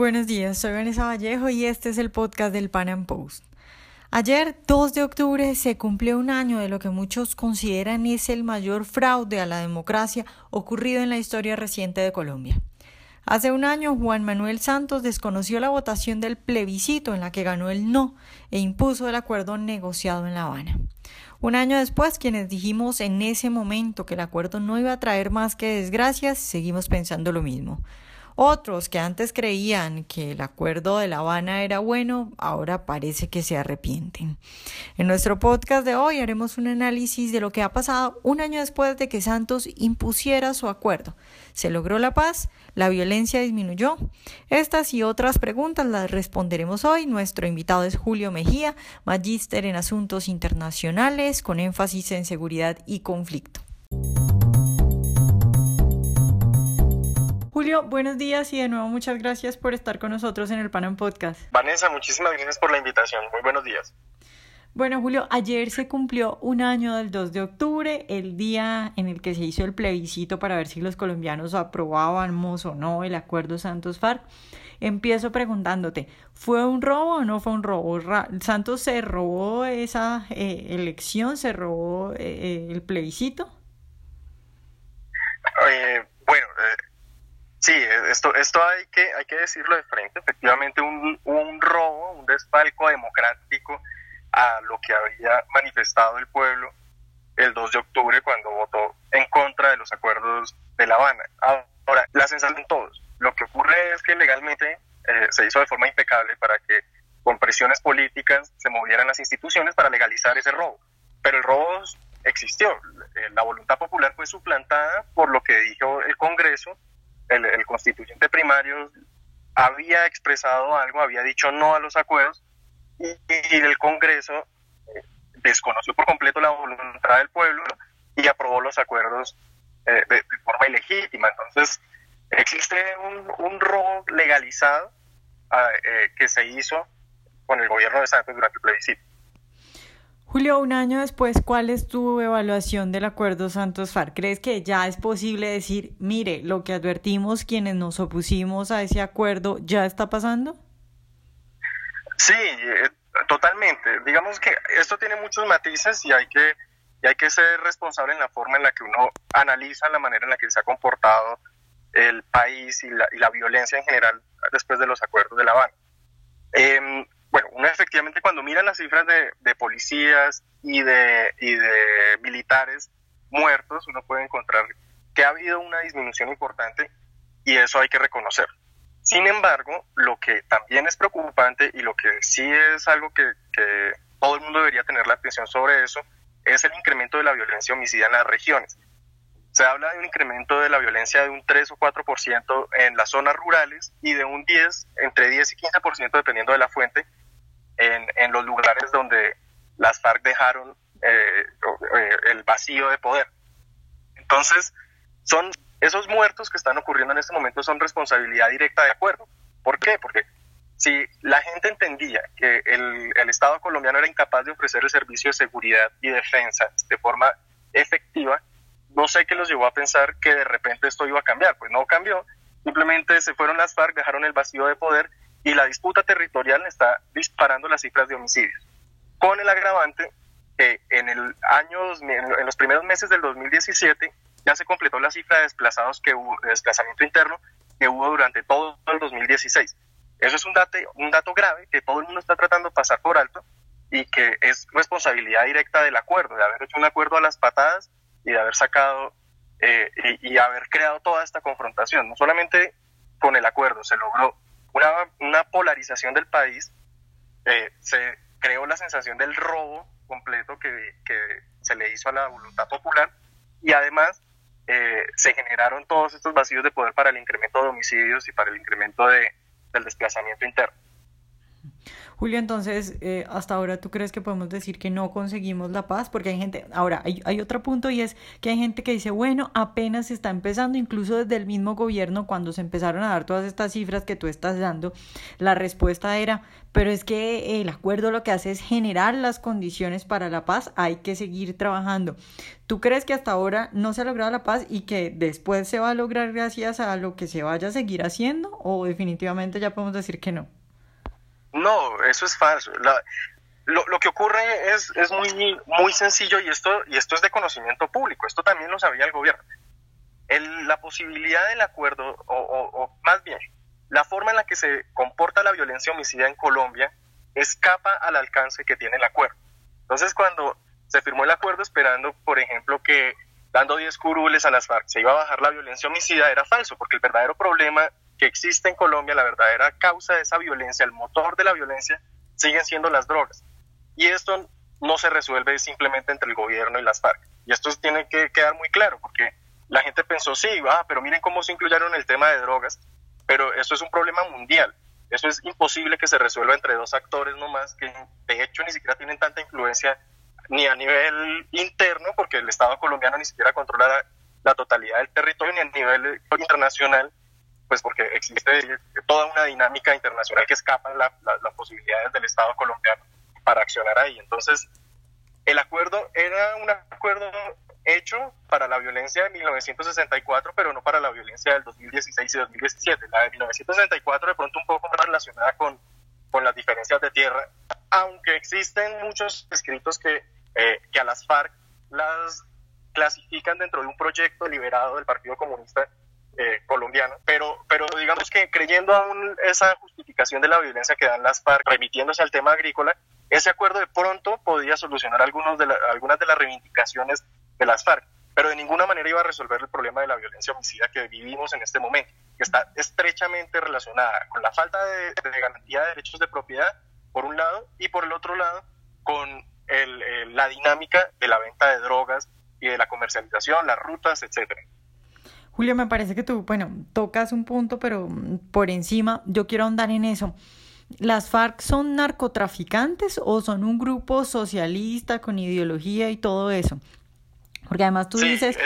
Buenos días, soy Vanessa Vallejo y este es el podcast del Pan Am Post. Ayer, 2 de octubre, se cumplió un año de lo que muchos consideran es el mayor fraude a la democracia ocurrido en la historia reciente de Colombia. Hace un año, Juan Manuel Santos desconoció la votación del plebiscito en la que ganó el no e impuso el acuerdo negociado en La Habana. Un año después, quienes dijimos en ese momento que el acuerdo no iba a traer más que desgracias, seguimos pensando lo mismo. Otros que antes creían que el acuerdo de La Habana era bueno, ahora parece que se arrepienten. En nuestro podcast de hoy haremos un análisis de lo que ha pasado un año después de que Santos impusiera su acuerdo. ¿Se logró la paz? ¿La violencia disminuyó? Estas y otras preguntas las responderemos hoy. Nuestro invitado es Julio Mejía, magíster en asuntos internacionales con énfasis en seguridad y conflicto. Julio, buenos días y de nuevo muchas gracias por estar con nosotros en el Panam Podcast. Vanessa, muchísimas gracias por la invitación. Muy buenos días. Bueno, Julio, ayer se cumplió un año del 2 de octubre, el día en el que se hizo el plebiscito para ver si los colombianos aprobábamos o no el acuerdo Santos-FARC. Empiezo preguntándote, ¿fue un robo o no fue un robo? ¿Santos se robó esa eh, elección? ¿Se robó eh, eh, el plebiscito? bueno, Sí, esto, esto hay que, hay que decirlo de frente. Efectivamente, un, un robo, un desfalco democrático a lo que había manifestado el pueblo el 2 de octubre cuando votó en contra de los acuerdos de La Habana. Ahora, la sensación todos. Lo que ocurre es que legalmente eh, se hizo de forma impecable para que con presiones políticas se movieran las instituciones para legalizar ese robo. Pero el robo existió. Eh, la voluntad popular fue suplantada por lo que dijo el Congreso el, constituyente primario había expresado algo, había dicho no a los acuerdos y, el Congreso eh, desconoció por completo la voluntad del pueblo y aprobó los acuerdos eh, de, forma ilegítima. Entonces, existe un, robo legalizado ah, eh, que se hizo con el gobierno de Santos durante el plebiscito. Julio, un año después, ¿cuál es tu evaluación del acuerdo Santos-FARC? ¿Crees que ya es posible decir, mire, lo que advertimos quienes nos opusimos a ese acuerdo ya está pasando? Sí, eh, totalmente. Digamos que esto tiene muchos matices y hay que, y hay que ser responsable en la forma en la que uno analiza la manera en la que se ha comportado el país y la, y la violencia en general después de los acuerdos de La Habana. Eh, bueno, uno efectivamente cuando mira las cifras de, policías y de, y de militares muertos, uno puede encontrar que ha habido una disminución importante y eso hay que reconocer. Sin embargo, lo que también es preocupante y lo que sí es algo que, que todo el mundo debería tener la atención sobre eso, es el incremento de la violencia homicida en las regiones. Se habla de un incremento de la violencia de un 3 o 4% en las zonas rurales y de un 10, entre 10 y 15% dependiendo de la fuente, en, los lugares donde las FARC dejaron eh, eh, el vacío de poder. Entonces, son esos muertos que están ocurriendo en este momento son responsabilidad directa de acuerdo. ¿Por qué? Porque si la gente entendía que el, el, Estado colombiano era incapaz de ofrecer el servicio de seguridad y defensa de forma efectiva, no sé qué los llevó a pensar que de repente esto iba a cambiar. Pues no cambió. Simplemente se fueron las FARC, dejaron el vacío de poder y la disputa territorial está disparando las cifras de homicidios, con el agravante que en el año en los primeros meses del 2017 ya se completó la cifra de desplazados que hubo, de desplazamiento interno que hubo durante todo el 2016. Eso es un dato, un dato grave que todo el mundo está tratando de pasar por alto y que es responsabilidad directa del acuerdo, de haber hecho un acuerdo a las patadas y de haber sacado eh, y, y haber creado toda esta confrontación. No solamente con el acuerdo se logró una, una polarización del país, eh, se creó la sensación del robo completo que, que, se le hizo a la voluntad popular y además eh, se generaron todos estos vacíos de poder para el incremento de homicidios y para el incremento de, del desplazamiento interno. Julio, entonces, eh, hasta ahora tú crees que podemos decir que no conseguimos la paz, porque hay gente, ahora hay, hay otro punto y es que hay gente que dice, bueno, apenas se está empezando, incluso desde el mismo gobierno, cuando se empezaron a dar todas estas cifras que tú estás dando, la respuesta era, pero es que el acuerdo lo que hace es generar las condiciones para la paz, hay que seguir trabajando. ¿Tú crees que hasta ahora no se ha logrado la paz y que después se va a lograr gracias a lo que se vaya a seguir haciendo o definitivamente ya podemos decir que no? No, eso es falso. lo, que ocurre es, muy, sencillo y esto, y esto es de conocimiento público. Esto también lo sabía el gobierno. El, la posibilidad del acuerdo, o, o, más bien, la forma en la que se comporta la violencia homicida en Colombia escapa al alcance que tiene el acuerdo. Entonces, cuando se firmó el acuerdo esperando, por ejemplo, que dando 10 curules a las FARC se iba a bajar la violencia homicida, era falso, porque el verdadero problema que existe en Colombia, la verdadera causa de esa violencia, el motor de la violencia, siguen siendo las drogas. Y esto no se resuelve simplemente entre el gobierno y las FARC. Y esto tiene que quedar muy claro, porque la gente pensó, sí, ah, pero miren cómo se incluyeron el tema de drogas, pero eso es un problema mundial. Eso es imposible que se resuelva entre dos actores nomás, que de hecho ni siquiera tienen tanta influencia ni a nivel interno, porque el Estado colombiano ni siquiera controla la, la totalidad del territorio, ni a nivel internacional, pues porque existe toda una dinámica internacional que escapa las posibilidades del Estado colombiano para accionar ahí. Entonces, el acuerdo era un acuerdo hecho para la violencia de 1964, pero no para la violencia del 2016 y 2017. La de 1964 de pronto un poco más relacionada con, con las diferencias de tierra, aunque existen muchos escritos que, eh, que a las FARC las clasifican dentro de un proyecto liberado del Partido Comunista eh, colombiano, pero, pero digamos que creyendo aún esa justificación de la violencia que dan las FARC, remitiéndose al tema agrícola, ese acuerdo de pronto podía solucionar algunos de algunas de las reivindicaciones de las FARC, pero de ninguna manera iba a resolver el problema de la violencia homicida que vivimos en este momento, que está estrechamente relacionada con la falta de, garantía de derechos de propiedad, por un lado, y por el otro lado, con la dinámica de la venta de drogas y de la comercialización, las rutas, etcétera. Julio, me parece que tú, bueno, tocas un punto, pero por encima, yo quiero ahondar en eso. ¿Las FARC son narcotraficantes o son un grupo socialista con ideología y todo eso? Porque además tú dices,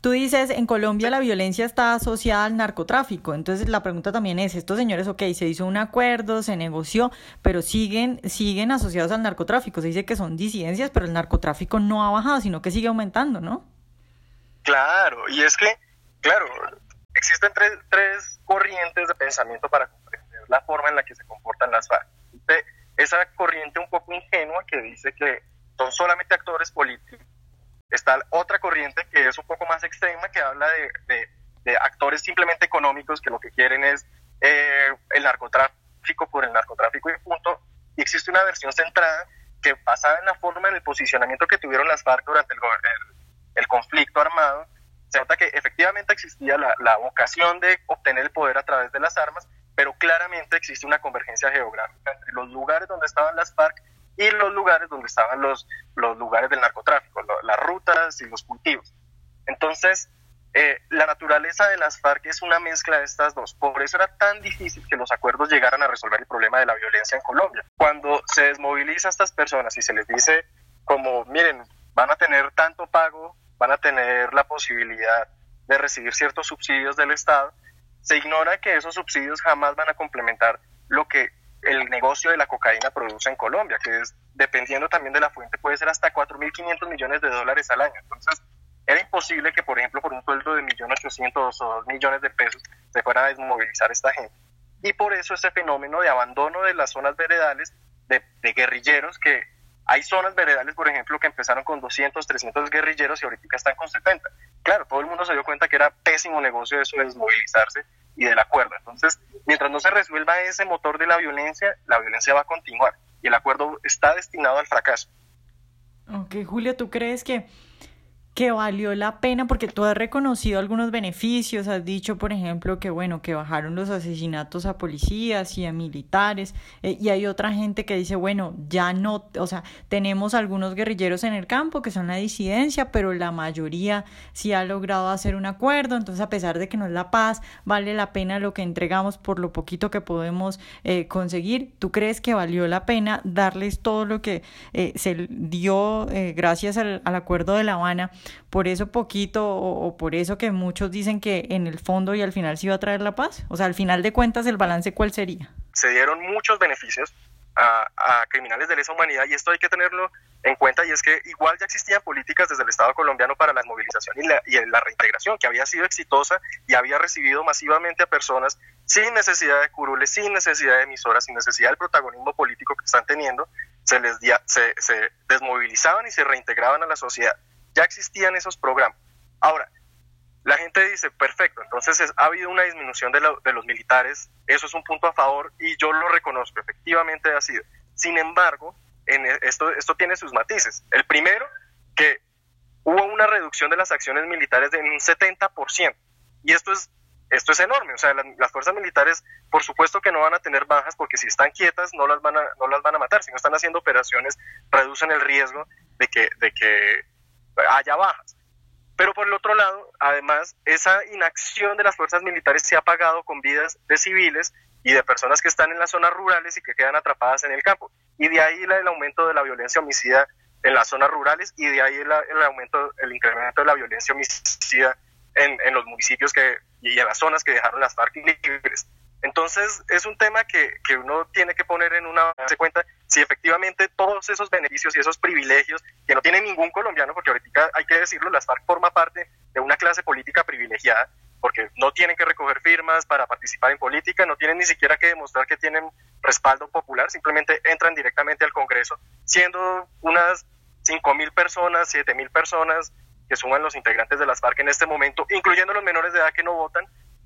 tú dices, en Colombia la violencia está asociada al narcotráfico. Entonces la pregunta también es, estos señores, ok, se hizo un acuerdo, se negoció, pero siguen, siguen asociados al narcotráfico. Se dice que son disidencias, pero el narcotráfico no ha bajado, sino que sigue aumentando, ¿no? Claro, y es que claro, existen tres, tres corrientes de pensamiento para comprender la forma en la que se comportan las FARC. Esa corriente un poco ingenua que dice que son solamente actores políticos. Está otra corriente que es un poco más extrema, que habla de, de, actores simplemente económicos que lo que quieren es eh, el narcotráfico por el narcotráfico y punto. Y existe una versión centrada que basada en la forma, en el posicionamiento que tuvieron las FARC durante el, el conflicto armado, se nota que efectivamente existía la, la, vocación de obtener el poder a través de las armas, pero claramente existe una convergencia geográfica entre los lugares donde estaban las FARC y los lugares donde estaban los, los lugares del narcotráfico, las rutas y los cultivos. Entonces, eh, la naturaleza de las FARC es una mezcla de estas dos. Por eso era tan difícil que los acuerdos llegaran a resolver el problema de la violencia en Colombia. Cuando se desmoviliza a estas personas y se les dice como, miren, van a tener tanto pago van a tener la posibilidad de recibir ciertos subsidios del Estado, se ignora que esos subsidios jamás van a complementar lo que el negocio de la cocaína produce en Colombia, que es, dependiendo también de la fuente, puede ser hasta 4.500 millones de dólares al año. Entonces, era imposible que, por ejemplo, por un sueldo de 1.800.000 o 2 millones de pesos se fuera a desmovilizar esta gente. Y por eso ese fenómeno de abandono de las zonas veredales de, de guerrilleros que hay zonas veredales, por ejemplo, que empezaron con 200, 300 guerrilleros y ahorita están con 70. Claro, todo el mundo se dio cuenta que era pésimo negocio eso de desmovilizarse y del acuerdo. Entonces, mientras no se resuelva ese motor de la violencia, la violencia va a continuar y el acuerdo está destinado al fracaso. Ok, Julia, ¿tú crees que que valió la pena porque tú has reconocido algunos beneficios, has dicho, por ejemplo, que bueno, que bajaron los asesinatos a policías y a militares, eh, y hay otra gente que dice, bueno, ya no, o sea, tenemos algunos guerrilleros en el campo que son la disidencia, pero la mayoría sí ha logrado hacer un acuerdo, entonces a pesar de que no es la paz, vale la pena lo que entregamos por lo poquito que podemos eh, conseguir. ¿Tú crees que valió la pena darles todo lo que eh, se dio gracias al, al acuerdo de La Habana? Por eso poquito o, por eso que muchos dicen que en el fondo y al final sí va a traer la paz? O sea, al final de cuentas, ¿el balance cuál sería? Se dieron muchos beneficios a, criminales de lesa humanidad y esto hay que tenerlo en cuenta y es que igual ya existían políticas desde el Estado colombiano para la movilización y la, y la reintegración que había sido exitosa y había recibido masivamente a personas sin necesidad de curules, sin necesidad de emisoras, sin necesidad del protagonismo político que están teniendo, se les se, se desmovilizaban y se reintegraban a la sociedad ya existían esos programas. Ahora, la gente dice, perfecto, entonces ha habido una disminución de, de, los militares, eso es un punto a favor y yo lo reconozco, efectivamente ha sido. Sin embargo, en e, esto, esto tiene sus matices. El primero, que hubo una reducción de las acciones militares de un 70%, y esto es, esto es enorme, o sea, las, fuerzas militares, por supuesto que no van a tener bajas, porque si están quietas no las van a, no las van a matar, si no están haciendo operaciones, reducen el riesgo de que, de que haya bajas. Pero por el otro lado, además, esa inacción de las fuerzas militares se ha pagado con vidas de civiles y de personas que están en las zonas rurales y que quedan atrapadas en el campo. Y de ahí el aumento de la violencia homicida en las zonas rurales y de ahí el, aumento, el incremento de la violencia homicida en, en, los municipios que, y en las zonas que dejaron las FARC libres. Entonces, es un tema que, que uno tiene que poner en una cuenta si efectivamente todos esos beneficios y esos privilegios que no tiene ningún colombiano, porque ahorita hay que decirlo, las FARC forma parte de una clase política privilegiada, porque no tienen que recoger firmas para participar en política, no tienen ni siquiera que demostrar que tienen respaldo popular, simplemente entran directamente al Congreso, siendo unas 5.000 personas, 7.000 personas que suman los integrantes de las FARC en este momento, incluyendo los menores de edad que no votan,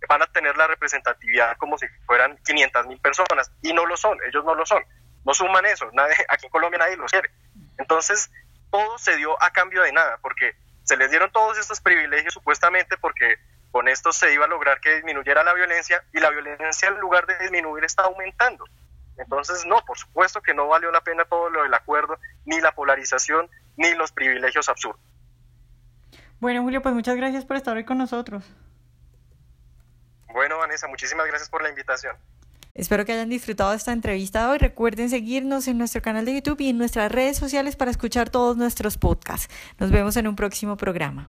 van a tener la representatividad como si fueran 500 mil personas y no lo son, ellos no lo son, no suman eso, nadie, aquí en Colombia nadie los quiere. Entonces, todo se dio a cambio de nada, porque se les dieron todos estos privilegios supuestamente porque con esto se iba a lograr que disminuyera la violencia y la violencia en lugar de disminuir está aumentando. Entonces, no, por supuesto que no valió la pena todo lo del acuerdo, ni la polarización, ni los privilegios absurdos. Bueno, Julio, pues muchas gracias por estar hoy con nosotros. Muchísimas gracias por la invitación. Espero que hayan disfrutado esta entrevista hoy. Recuerden seguirnos en nuestro canal de YouTube y en nuestras redes sociales para escuchar todos nuestros podcasts. Nos vemos en un próximo programa.